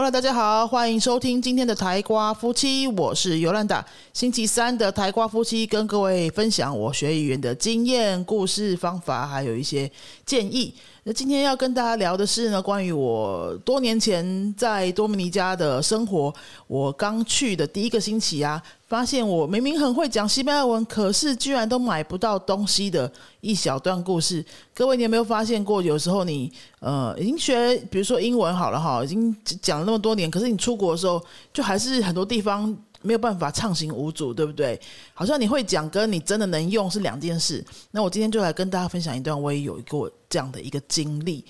Hello，大家好，欢迎收听今天的台瓜夫妻，我是尤兰达。星期三的台瓜夫妻跟各位分享我学语言的经验、故事、方法，还有一些建议。那今天要跟大家聊的是呢，关于我多年前在多米尼加的生活。我刚去的第一个星期啊，发现我明明很会讲西班牙文，可是居然都买不到东西的一小段故事。各位，你有没有发现过？有时候你呃已经学，比如说英文好了哈，已经讲了那么多年，可是你出国的时候，就还是很多地方。没有办法畅行无阻，对不对？好像你会讲，跟你真的能用是两件事。那我今天就来跟大家分享一段，我也有过这样的一个经历。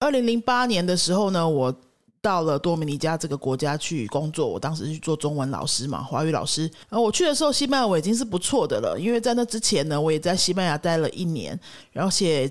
二零零八年的时候呢，我到了多米尼加这个国家去工作，我当时去做中文老师嘛，华语老师。然后我去的时候，西班牙我已经是不错的了，因为在那之前呢，我也在西班牙待了一年，然后写。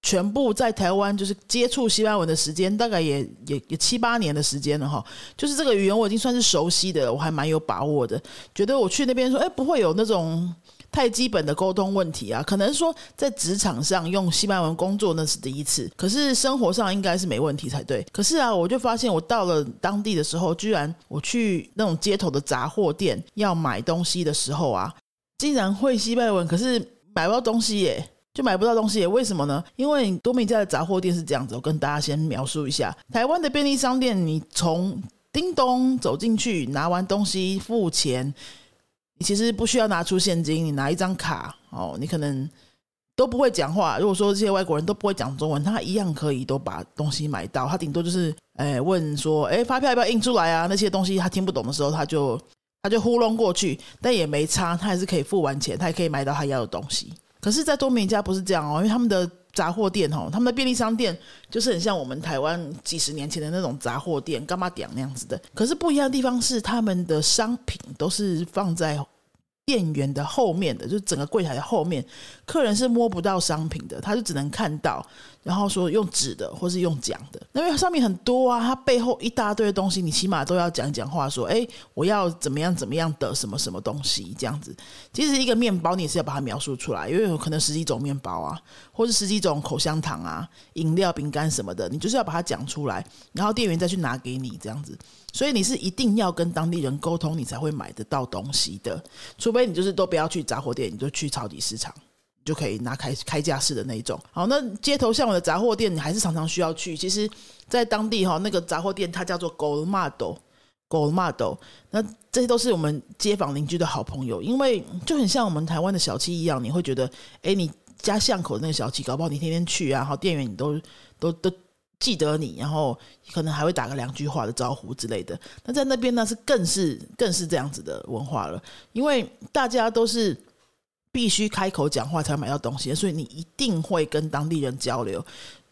全部在台湾就是接触西班牙文的时间，大概也也也七八年的时间了哈。就是这个语言我已经算是熟悉的，我还蛮有把握的。觉得我去那边说，哎，不会有那种太基本的沟通问题啊。可能说在职场上用西班牙文工作那是第一次，可是生活上应该是没问题才对。可是啊，我就发现我到了当地的时候，居然我去那种街头的杂货店要买东西的时候啊，竟然会西班牙文，可是买不到东西耶。就买不到东西，为什么呢？因为多米家的杂货店是这样子，我跟大家先描述一下。台湾的便利商店，你从叮咚走进去，拿完东西付钱，你其实不需要拿出现金，你拿一张卡哦，你可能都不会讲话。如果说这些外国人都不会讲中文，他一样可以都把东西买到。他顶多就是，哎，问说，哎，发票要不要印出来啊？那些东西他听不懂的时候，他就他就糊弄过去，但也没差，他还是可以付完钱，他也可以买到他要的东西。可是，在多美家不是这样哦，因为他们的杂货店哦，他们的便利商店就是很像我们台湾几十年前的那种杂货店，干嘛点那样子的。可是不一样的地方是，他们的商品都是放在。店员的后面的，就整个柜台的后面，客人是摸不到商品的，他就只能看到，然后说用纸的或是用讲的，因为上面很多啊，它背后一大堆的东西，你起码都要讲讲话，说，哎，我要怎么样怎么样的什么什么东西这样子。其实一个面包你也是要把它描述出来，因为有可能十几种面包啊，或者十几种口香糖啊、饮料、饼干什么的，你就是要把它讲出来，然后店员再去拿给你这样子。所以你是一定要跟当地人沟通，你才会买得到东西的。除非你就是都不要去杂货店，你就去超级市场，就可以拿开开架式的那一种。好，那街头巷尾的杂货店，你还是常常需要去。其实，在当地哈，那个杂货店它叫做 Gold Model，Gold Model。那这些都是我们街坊邻居的好朋友，因为就很像我们台湾的小七一样，你会觉得，哎，你家巷口的那个小七，搞不好你天天去啊，然后店员你都都都。记得你，然后可能还会打个两句话的招呼之类的。那在那边呢，是更是更是这样子的文化了，因为大家都是必须开口讲话才买到东西，所以你一定会跟当地人交流。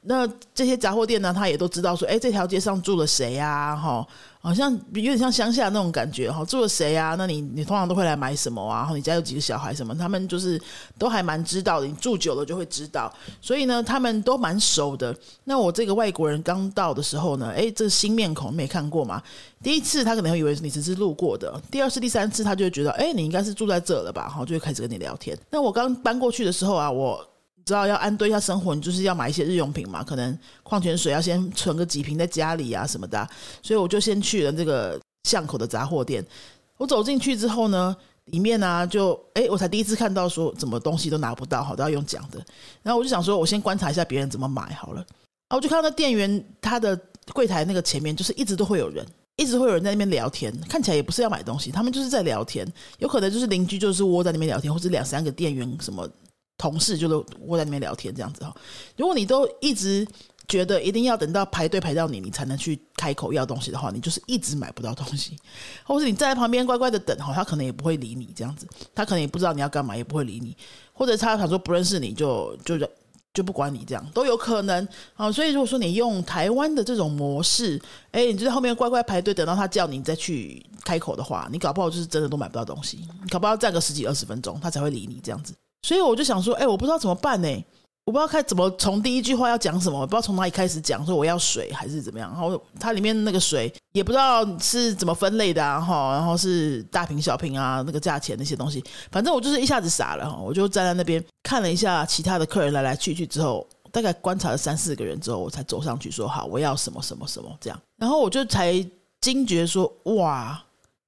那这些杂货店呢，他也都知道说，哎，这条街上住了谁呀？哈。好像有点像乡下那种感觉哈，住了谁啊？那你你通常都会来买什么啊？然后你家有几个小孩什么？他们就是都还蛮知道的，你住久了就会知道。所以呢，他们都蛮熟的。那我这个外国人刚到的时候呢，哎，这新面孔没看过嘛？第一次他可能会以为你只是路过的，第二次、第三次他就会觉得，哎，你应该是住在这了吧？好，就会开始跟你聊天。那我刚搬过去的时候啊，我。知道要安顿一下生活，你就是要买一些日用品嘛，可能矿泉水要先存个几瓶在家里啊什么的，所以我就先去了这个巷口的杂货店。我走进去之后呢，里面呢就哎，我才第一次看到说怎么东西都拿不到，好都要用讲的。然后我就想说，我先观察一下别人怎么买好了。啊，我就看到那店员他的柜台那个前面，就是一直都会有人，一直会有人在那边聊天，看起来也不是要买东西，他们就是在聊天，有可能就是邻居就是窝在那边聊天，或者两三个店员什么。同事就都窝在那边聊天这样子哈，如果你都一直觉得一定要等到排队排到你，你才能去开口要东西的话，你就是一直买不到东西，或者你站在旁边乖乖的等哈，他可能也不会理你这样子，他可能也不知道你要干嘛，也不会理你，或者他想说不认识你就就就不管你这样都有可能啊。所以如果说你用台湾的这种模式，哎，你就在后面乖乖排队等到他叫你再去开口的话，你搞不好就是真的都买不到东西，你搞不好站个十几二十分钟，他才会理你这样子。所以我就想说，哎，我不知道怎么办呢？我不知道开怎么从第一句话要讲什么，我不知道从哪里开始讲，说我要水还是怎么样。然后它里面那个水也不知道是怎么分类的啊，哈，然后是大瓶小瓶啊，那个价钱那些东西，反正我就是一下子傻了哈。我就站在那边看了一下其他的客人来来去去之后，大概观察了三四个人之后，我才走上去说好，我要什么什么什么这样。然后我就才惊觉说，哇，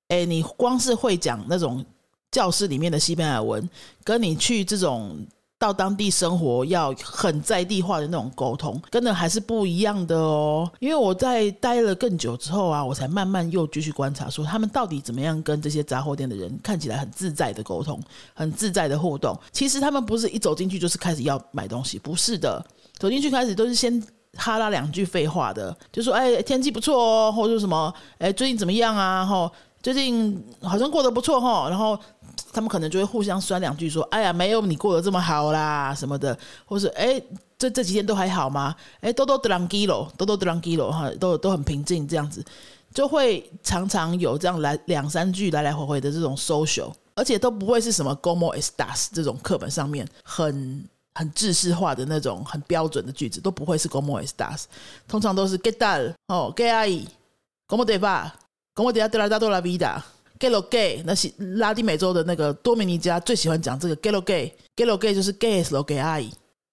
哎，你光是会讲那种教室里面的西班牙文，跟你去这种。到当地生活要很在地化的那种沟通，跟的还是不一样的哦。因为我在待了更久之后啊，我才慢慢又继续观察，说他们到底怎么样跟这些杂货店的人看起来很自在的沟通，很自在的互动。其实他们不是一走进去就是开始要买东西，不是的，走进去开始都是先哈拉两句废话的，就说哎天气不错哦，或者什么哎最近怎么样啊，吼最近好像过得不错哈，然后。他们可能就会互相酸两句，说：“哎呀，没有你过得这么好啦，什么的，或是哎，这这几天都还好吗？哎，多多德朗基罗，多多德朗基罗哈，都都很平静，这样子。就会常常有这样来两三句来来回回的这种 social，而且都不会是什么 “como estas” 这种课本上面很很制式化的那种很标准的句子，都不会是 “como estas”，通常都是 “get dal” 哦，“get ai”，“como de va”，“como de la da la vida”。Galo gay，那是拉丁美洲的那个多米尼加最喜欢讲这个 Galo gay，Galo gay 就是 gay s lo gay 阿姨，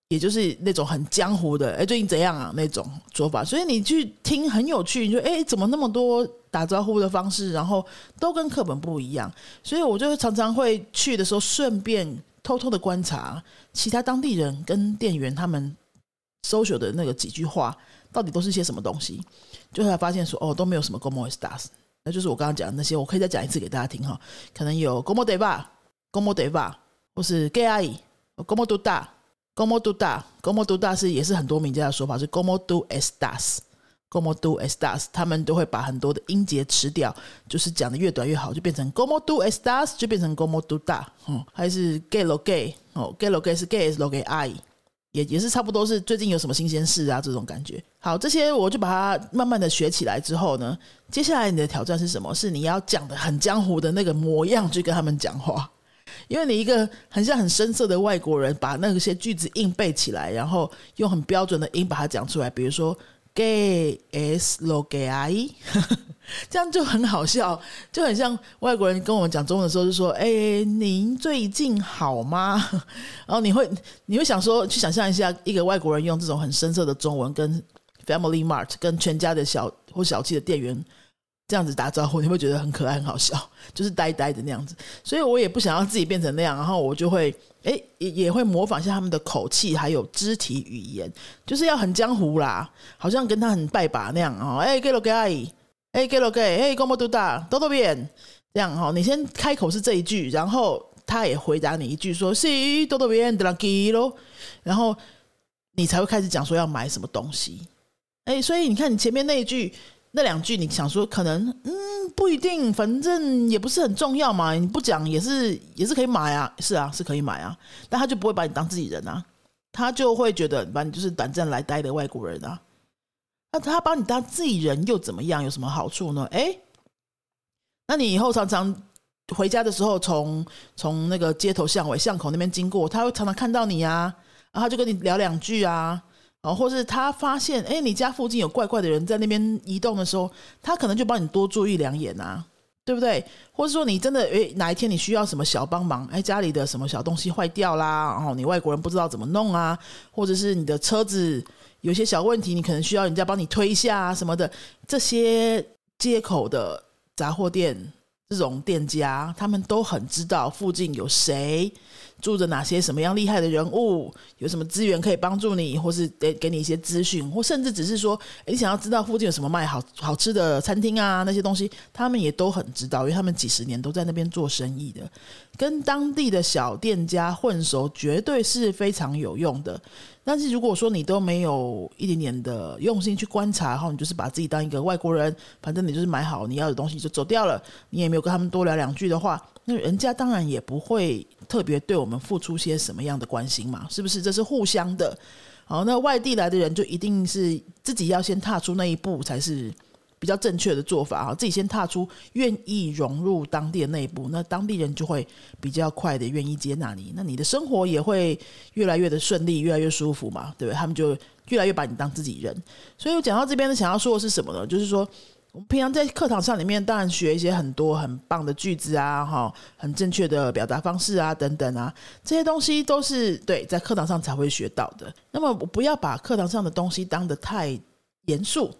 也就是那种很江湖的，哎，最近怎样啊那种说法。所以你去听很有趣，你说哎，怎么那么多打招呼的方式，然后都跟课本不一样。所以我就常常会去的时候，顺便偷偷的观察其他当地人跟店员他们 social 的那个几句话，到底都是些什么东西，就会发现说，哦，都没有什么 como s t a s。那就是我刚刚讲的那些，我可以再讲一次给大家听哈。可能有 gomodeva，gomodeva，或是 “gay ai”，“como do da”，“como do da”，“como do da” 是也是很多名家的说法，是 “gomo do estas”，“como do estas”，他们都会把很多的音节吃掉，就是讲的越短越好，就变成 “gomo do estas”，就变成 “gomo do da”。哦，还是 “gay lo gay”，哦，“gay lo gay” 是 “gay lo gay ai”。也也是差不多是最近有什么新鲜事啊这种感觉。好，这些我就把它慢慢的学起来之后呢，接下来你的挑战是什么？是你要讲的很江湖的那个模样去跟他们讲话，因为你一个很像很深色的外国人，把那些句子硬背起来，然后用很标准的音把它讲出来，比如说。“gay s lo que hay，这样就很好笑，就很像外国人跟我们讲中文的时候，就说：“哎，您最近好吗？” 然后你会你会想说，去想象一下一个外国人用这种很深色的中文跟 Family Mart 跟全家的小或小气的店员。这样子打招呼，你会觉得很可爱、很好笑，就是呆呆的那样子。所以我也不想要自己变成那样，然后我就会哎也也会模仿一下他们的口气，还有肢体语言，就是要很江湖啦，好像跟他很拜把那样哦。哎，给了给阿姨，哎，给了给，哎，公婆多大，多多变这样哈。你先开口是这一句，然后他也回答你一句说是多多变的啦给咯，然后你才会开始讲说要买什么东西。哎，所以你看你前面那一句。那两句你想说可能嗯不一定，反正也不是很重要嘛。你不讲也是也是可以买啊，是啊是可以买啊。但他就不会把你当自己人啊，他就会觉得把你就是短暂来待的外国人啊。那他把你当自己人又怎么样？有什么好处呢？哎，那你以后常常回家的时候，从从那个街头巷尾巷口那边经过，他会常常看到你啊，然后他就跟你聊两句啊。哦，或是他发现，哎，你家附近有怪怪的人在那边移动的时候，他可能就帮你多注意两眼啊，对不对？或者说你真的，哎，哪一天你需要什么小帮忙，哎，家里的什么小东西坏掉啦，然后你外国人不知道怎么弄啊，或者是你的车子有些小问题，你可能需要人家帮你推一下啊什么的，这些街口的杂货店这种店家，他们都很知道附近有谁。住着哪些什么样厉害的人物？有什么资源可以帮助你，或是给给你一些资讯，或甚至只是说，你想要知道附近有什么卖好好吃的餐厅啊？那些东西，他们也都很知道，因为他们几十年都在那边做生意的，跟当地的小店家混熟，绝对是非常有用的。但是如果说你都没有一点点的用心去观察，然后你就是把自己当一个外国人，反正你就是买好你要的东西就走掉了，你也没有跟他们多聊两句的话，那人家当然也不会特别对我们付出些什么样的关心嘛，是不是？这是互相的。好，那外地来的人就一定是自己要先踏出那一步才是。比较正确的做法哈，自己先踏出愿意融入当地的那一步，那当地人就会比较快的愿意接纳你，那你的生活也会越来越的顺利，越来越舒服嘛，对不对？他们就越来越把你当自己人。所以我讲到这边呢，想要说的是什么呢？就是说我们平常在课堂上里面，当然学一些很多很棒的句子啊，哈，很正确的表达方式啊，等等啊，这些东西都是对在课堂上才会学到的。那么，我不要把课堂上的东西当得太严肃、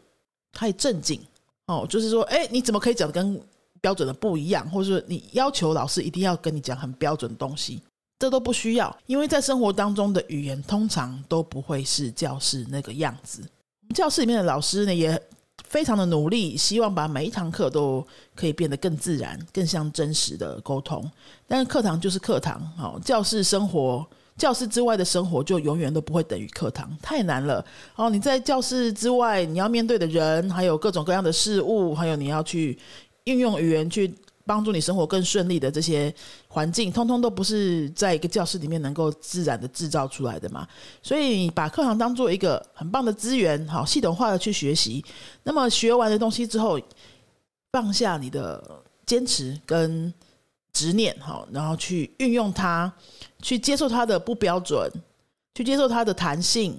太正经哦，就是说，哎，你怎么可以讲的跟标准的不一样，或者说你要求老师一定要跟你讲很标准的东西？这都不需要，因为在生活当中的语言通常都不会是教室那个样子。教室里面的老师呢，也非常的努力，希望把每一堂课都可以变得更自然、更像真实的沟通。但是课堂就是课堂，哦，教室生活、教室之外的生活就永远都不会等于课堂，太难了。哦，你在教室之外，你要面对的人，还有各种各样的事物，还有你要去运用语言去。帮助你生活更顺利的这些环境，通通都不是在一个教室里面能够自然的制造出来的嘛。所以把课堂当做一个很棒的资源，好系统化的去学习。那么学完的东西之后，放下你的坚持跟执念，好，然后去运用它，去接受它的不标准，去接受它的弹性。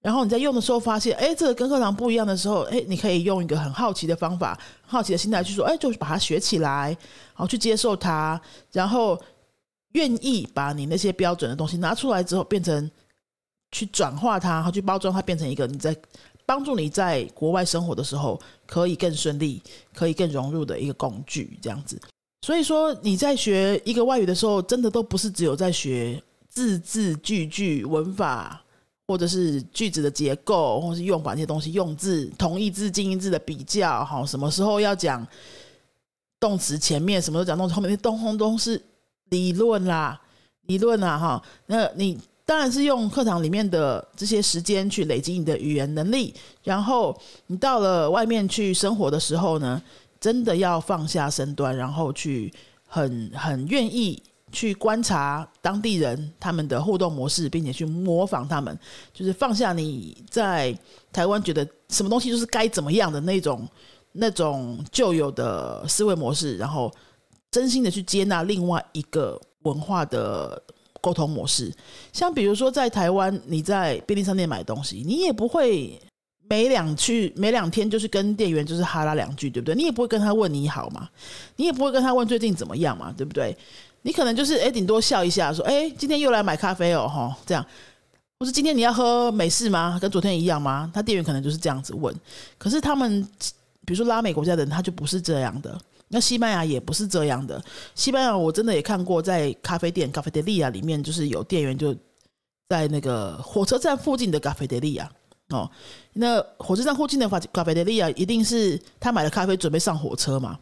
然后你在用的时候发现，哎，这个跟课堂不一样的时候，哎，你可以用一个很好奇的方法、好奇的心态去说，哎，就把它学起来，然后去接受它，然后愿意把你那些标准的东西拿出来之后，变成去转化它，然后去包装它，变成一个你在帮助你在国外生活的时候可以更顺利、可以更融入的一个工具，这样子。所以说你在学一个外语的时候，真的都不是只有在学字字句句文法。或者是句子的结构，或是用法那些东西，用字同义字、近义字的比较，哈，什么时候要讲动词前面，什么时候讲动词后面，那通通都是理论啦，理论啦，哈。那你当然是用课堂里面的这些时间去累积你的语言能力，然后你到了外面去生活的时候呢，真的要放下身段，然后去很很愿意。去观察当地人他们的互动模式，并且去模仿他们，就是放下你在台湾觉得什么东西就是该怎么样的那种那种旧有的思维模式，然后真心的去接纳另外一个文化的沟通模式。像比如说在台湾，你在便利商店买东西，你也不会每两去每两天就是跟店员就是哈拉两句，对不对？你也不会跟他问你好嘛，你也不会跟他问最近怎么样嘛，对不对？你可能就是哎，顶多笑一下，说哎，今天又来买咖啡哦，哈，这样，或是今天你要喝美式吗？跟昨天一样吗？他店员可能就是这样子问。可是他们，比如说拉美国家的人，他就不是这样的。那西班牙也不是这样的。西班牙我真的也看过，在咖啡店咖啡德利亚里面，就是有店员就在那个火车站附近的咖啡德利亚哦。那火车站附近的咖咖啡德利亚，一定是他买了咖啡准备上火车嘛？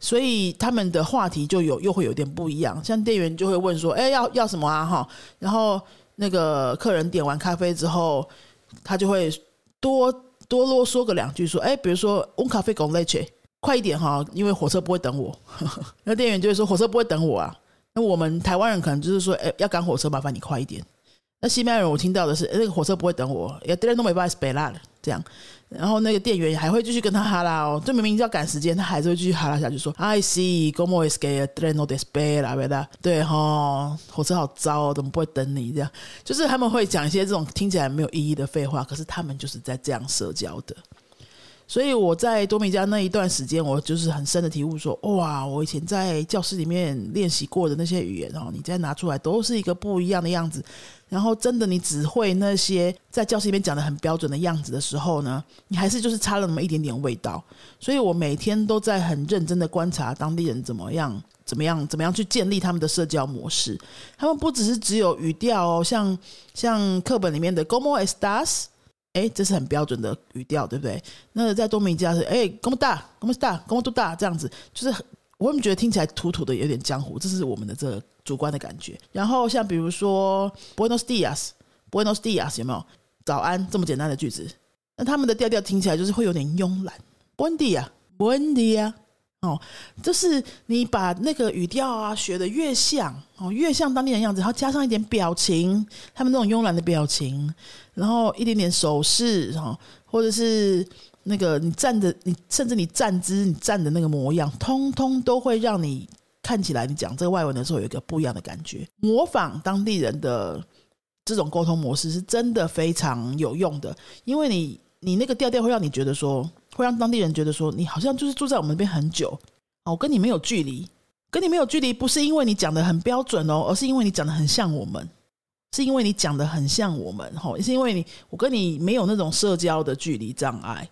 所以他们的话题就有又会有点不一样，像店员就会问说：“哎，要要什么啊？”哈，然后那个客人点完咖啡之后，他就会多多啰嗦个两句，说：“哎，比如说，un café con leche，快一点哈，因为火车不会等我。”那店员就会说：“火车不会等我啊。”那我们台湾人可能就是说：“哎，要赶火车，麻烦你快一点。”那西班牙人我听到的是：“那个火车不会等我，也 d e no me va esperar。”这样。然后那个店员还会继续跟他哈拉哦，就明明要赶时间，他还是会继续哈拉下去说：“I see, como es que treno despera, verdad？” 对哈，火车好糟，怎么不会等你？这样就是他们会讲一些这种听起来没有意义的废话，可是他们就是在这样社交的。所以我在多米加那一段时间，我就是很深的体悟说：哇，我以前在教室里面练习过的那些语言，然后你再拿出来，都是一个不一样的样子。然后真的，你只会那些在教室里面讲的很标准的样子的时候呢，你还是就是差了那么一点点味道。所以我每天都在很认真的观察当地人怎么样、怎么样、怎么样去建立他们的社交模式。他们不只是只有语调哦，像像课本里面的 “como estás”。哎，这是很标准的语调，对不对？那在多米加是哎，公么大，公么大，公么多大，这样子，就是我们觉得听起来土土的，有点江湖，这是我们的这个主观的感觉。然后像比如说 Buenos dias，Buenos dias 有没有？早安这么简单的句子，那他们的调调听起来就是会有点慵懒。Buen dia，Buen dia。哦，就是你把那个语调啊学的越像哦，越像当地人样子，然后加上一点表情，他们那种慵懒的表情，然后一点点手势哈，或者是那个你站着，你甚至你站姿，你站的那个模样，通通都会让你看起来，你讲这个外文的时候有一个不一样的感觉。模仿当地人的这种沟通模式是真的非常有用的，因为你你那个调调会让你觉得说。会让当地人觉得说你好像就是住在我们那边很久我跟你没有距离，跟你没有距离，不是因为你讲的很标准哦，而是因为你讲的很像我们，是因为你讲的很像我们，哈，是因为你我跟你没有那种社交的距离障碍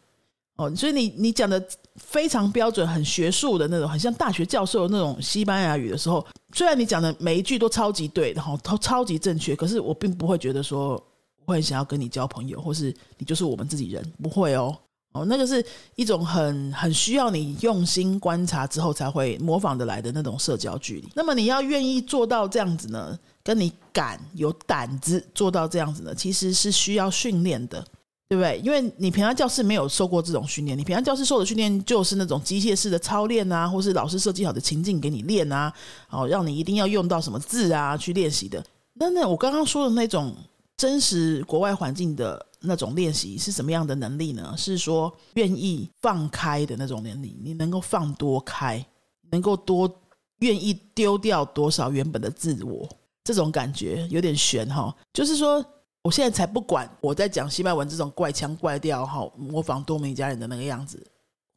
哦，所以你你讲的非常标准、很学术的那种，很像大学教授那种西班牙语的时候，虽然你讲的每一句都超级对，然后都超级正确，可是我并不会觉得说我很想要跟你交朋友，或是你就是我们自己人，不会哦。哦，那个是一种很很需要你用心观察之后才会模仿的来的那种社交距离。那么你要愿意做到这样子呢？跟你敢有胆子做到这样子呢？其实是需要训练的，对不对？因为你平常教室没有受过这种训练，你平常教室受的训练就是那种机械式的操练啊，或是老师设计好的情境给你练啊，哦，让你一定要用到什么字啊去练习的。那那我刚刚说的那种真实国外环境的。那种练习是什么样的能力呢？是说愿意放开的那种能力，你能够放多开，能够多愿意丢掉多少原本的自我，这种感觉有点悬哈。就是说，我现在才不管我在讲西班牙文这种怪腔怪调哈，模仿多米加人的那个样子，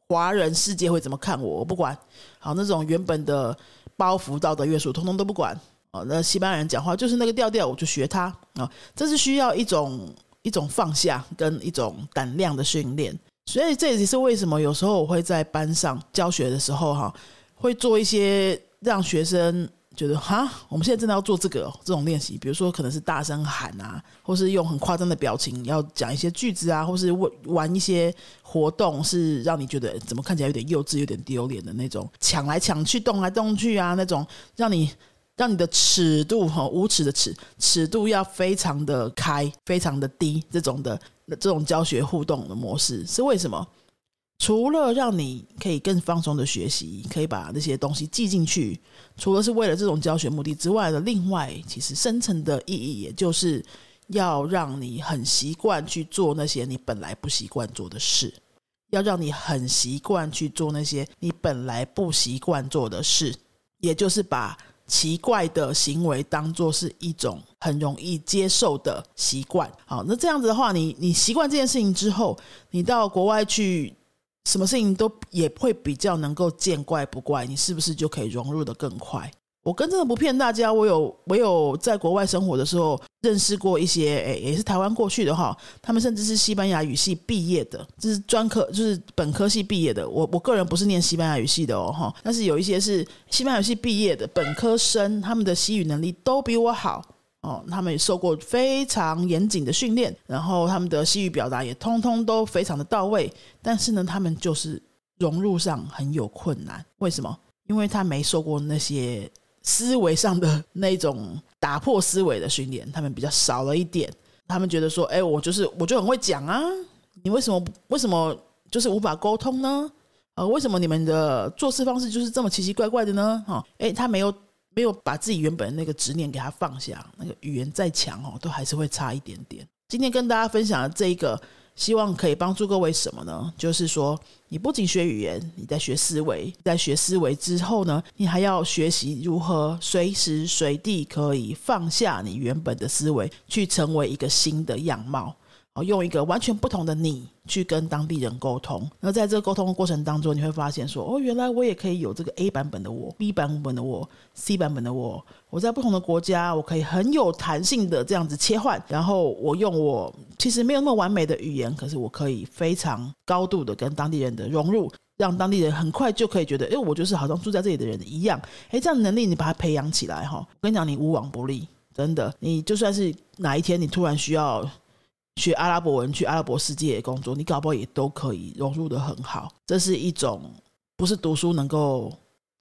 华人世界会怎么看我？我不管。好，那种原本的包袱、道德约束，通通都不管。哦，那西班牙人讲话就是那个调调，我就学他啊。这是需要一种。一种放下跟一种胆量的训练，所以这也是为什么有时候我会在班上教学的时候，哈，会做一些让学生觉得哈，我们现在真的要做这个这种练习，比如说可能是大声喊啊，或是用很夸张的表情要讲一些句子啊，或是玩玩一些活动，是让你觉得怎么看起来有点幼稚、有点丢脸的那种，抢来抢去、动来动去啊，那种让你。让你的尺度哈，无耻的尺，尺度要非常的开，非常的低，这种的这种教学互动的模式是为什么？除了让你可以更放松的学习，可以把那些东西记进去，除了是为了这种教学目的之外的，另外其实深层的意义，也就是要让你很习惯去做那些你本来不习惯做的事，要让你很习惯去做那些你本来不习惯做的事，也就是把。奇怪的行为当做是一种很容易接受的习惯，好，那这样子的话，你你习惯这件事情之后，你到国外去，什么事情都也会比较能够见怪不怪，你是不是就可以融入的更快？我跟真的不骗大家，我有我有在国外生活的时候认识过一些，诶，也是台湾过去的哈，他们甚至是西班牙语系毕业的，就是专科就是本科系毕业的。我我个人不是念西班牙语系的哦哈，但是有一些是西班牙语系毕业的本科生，他们的西语能力都比我好哦，他们也受过非常严谨的训练，然后他们的西语表达也通通都非常的到位，但是呢，他们就是融入上很有困难。为什么？因为他没受过那些。思维上的那种打破思维的训练，他们比较少了一点。他们觉得说：“哎，我就是我就很会讲啊，你为什么为什么就是无法沟通呢？呃，为什么你们的做事方式就是这么奇奇怪怪的呢？哈，哎，他没有没有把自己原本的那个执念给他放下，那个语言再强哦，都还是会差一点点。今天跟大家分享的这一个。”希望可以帮助各位什么呢？就是说，你不仅学语言，你在学思维，在学思维之后呢，你还要学习如何随时随地可以放下你原本的思维，去成为一个新的样貌。哦，用一个完全不同的你去跟当地人沟通。那在这个沟通的过程当中，你会发现说，哦，原来我也可以有这个 A 版本的我、B 版本的我、C 版本的我。我在不同的国家，我可以很有弹性的这样子切换。然后我用我其实没有那么完美的语言，可是我可以非常高度的跟当地人的融入，让当地人很快就可以觉得，哎，我就是好像住在这里的人一样。哎，这样能力你把它培养起来哈，我跟你讲，你无往不利，真的。你就算是哪一天你突然需要。学阿拉伯文去阿拉伯世界工作，你搞不好也都可以融入的很好。这是一种不是读书能够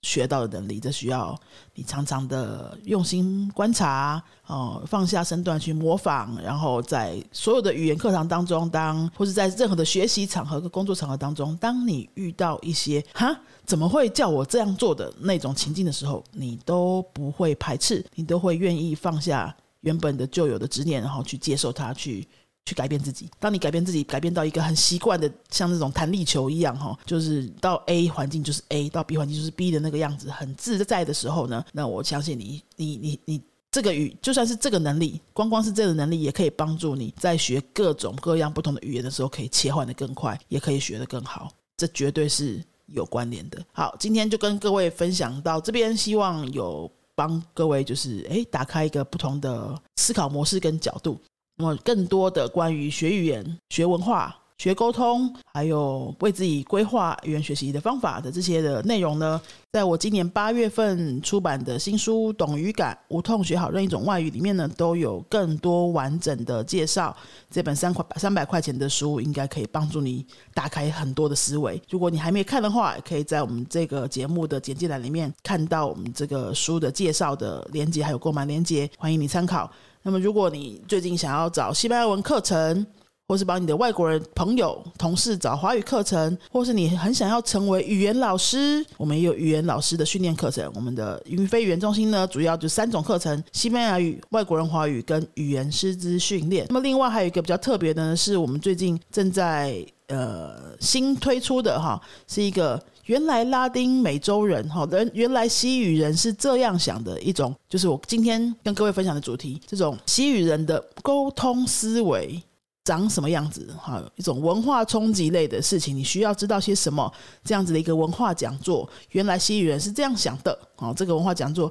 学到的能力，这需要你常常的用心观察哦，放下身段去模仿，然后在所有的语言课堂当中，当或者在任何的学习场合、工作场合当中，当你遇到一些哈怎么会叫我这样做的那种情境的时候，你都不会排斥，你都会愿意放下原本的旧有的执念，然后去接受它，去。去改变自己。当你改变自己，改变到一个很习惯的，像那种弹力球一样，哈，就是到 A 环境就是 A，到 B 环境就是 B 的那个样子，很自在的时候呢，那我相信你，你，你，你这个语就算是这个能力，光光是这个能力，也可以帮助你在学各种各样不同的语言的时候，可以切换的更快，也可以学得更好。这绝对是有关联的。好，今天就跟各位分享到这边，希望有帮各位就是诶打开一个不同的思考模式跟角度。那么更多的关于学语言、学文化。学沟通，还有为自己规划语言学习的方法的这些的内容呢，在我今年八月份出版的新书《懂语感，无痛学好任一种外语》里面呢，都有更多完整的介绍。这本三块三百块钱的书，应该可以帮助你打开很多的思维。如果你还没看的话，可以在我们这个节目的简介栏里面看到我们这个书的介绍的链接，还有购买链接，欢迎你参考。那么，如果你最近想要找西班牙文课程，或是帮你的外国人朋友、同事找华语课程，或是你很想要成为语言老师，我们也有语言老师的训练课程。我们的云飞语言中心呢，主要就三种课程：西班牙语、外国人华语跟语言师资训练。那么另外还有一个比较特别的呢，是我们最近正在呃新推出的哈，是一个原来拉丁美洲人哈人原来西语人是这样想的一种，就是我今天跟各位分享的主题，这种西语人的沟通思维。长什么样子？哈，一种文化冲击类的事情，你需要知道些什么？这样子的一个文化讲座，原来西语人是这样想的。哦，这个文化讲座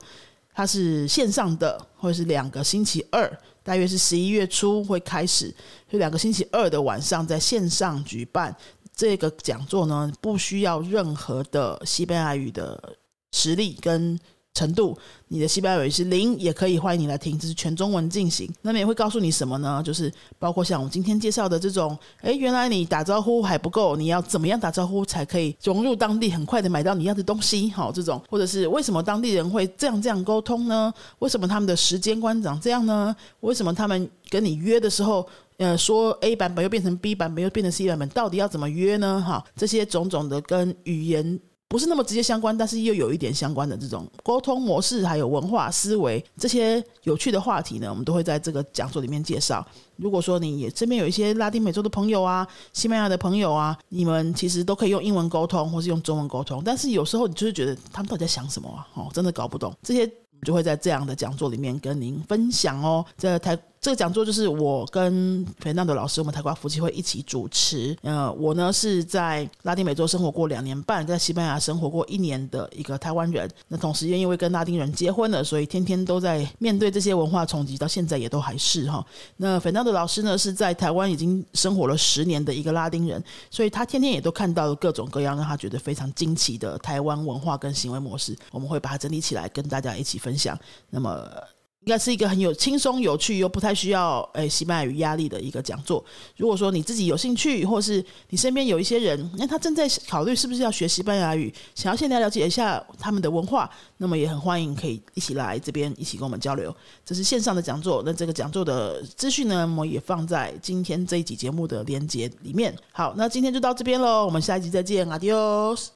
它是线上的，或者是两个星期二，大约是十一月初会开始，就两个星期二的晚上在线上举办这个讲座呢，不需要任何的西班牙语的实力跟。程度，你的西班牙语是零，也可以欢迎你来听，这是全中文进行。那么也会告诉你什么呢？就是包括像我今天介绍的这种，诶，原来你打招呼还不够，你要怎么样打招呼才可以融入当地，很快的买到你要的东西？好，这种或者是为什么当地人会这样这样沟通呢？为什么他们的时间观长这样呢？为什么他们跟你约的时候，呃，说 A 版本又变成 B 版本，又变成 C 版本，到底要怎么约呢？哈，这些种种的跟语言。不是那么直接相关，但是又有一点相关的这种沟通模式，还有文化思维这些有趣的话题呢，我们都会在这个讲座里面介绍。如果说你也身边有一些拉丁美洲的朋友啊、西班牙的朋友啊，你们其实都可以用英文沟通，或是用中文沟通。但是有时候你就是觉得他们到底在想什么啊？哦，真的搞不懂这些。就会在这样的讲座里面跟您分享哦。这台这个讲座就是我跟培纳的老师，我们台瓜夫妻会一起主持。呃，我呢是在拉丁美洲生活过两年半，在西班牙生活过一年的一个台湾人。那同时，因为跟拉丁人结婚了，所以天天都在面对这些文化冲击，到现在也都还是哈。那费纳的老师呢是在台湾已经生活了十年的一个拉丁人，所以他天天也都看到了各种各样让他觉得非常惊奇的台湾文化跟行为模式。我们会把它整理起来，跟大家一起。分享，那么应该是一个很有轻松、有趣又不太需要诶西班牙语压力的一个讲座。如果说你自己有兴趣，或是你身边有一些人，那他正在考虑是不是要学西班牙语，想要现在了解一下他们的文化，那么也很欢迎可以一起来这边一起跟我们交流。这是线上的讲座，那这个讲座的资讯呢，我们也放在今天这一集节目的连接里面。好，那今天就到这边喽，我们下一集再见，Adios。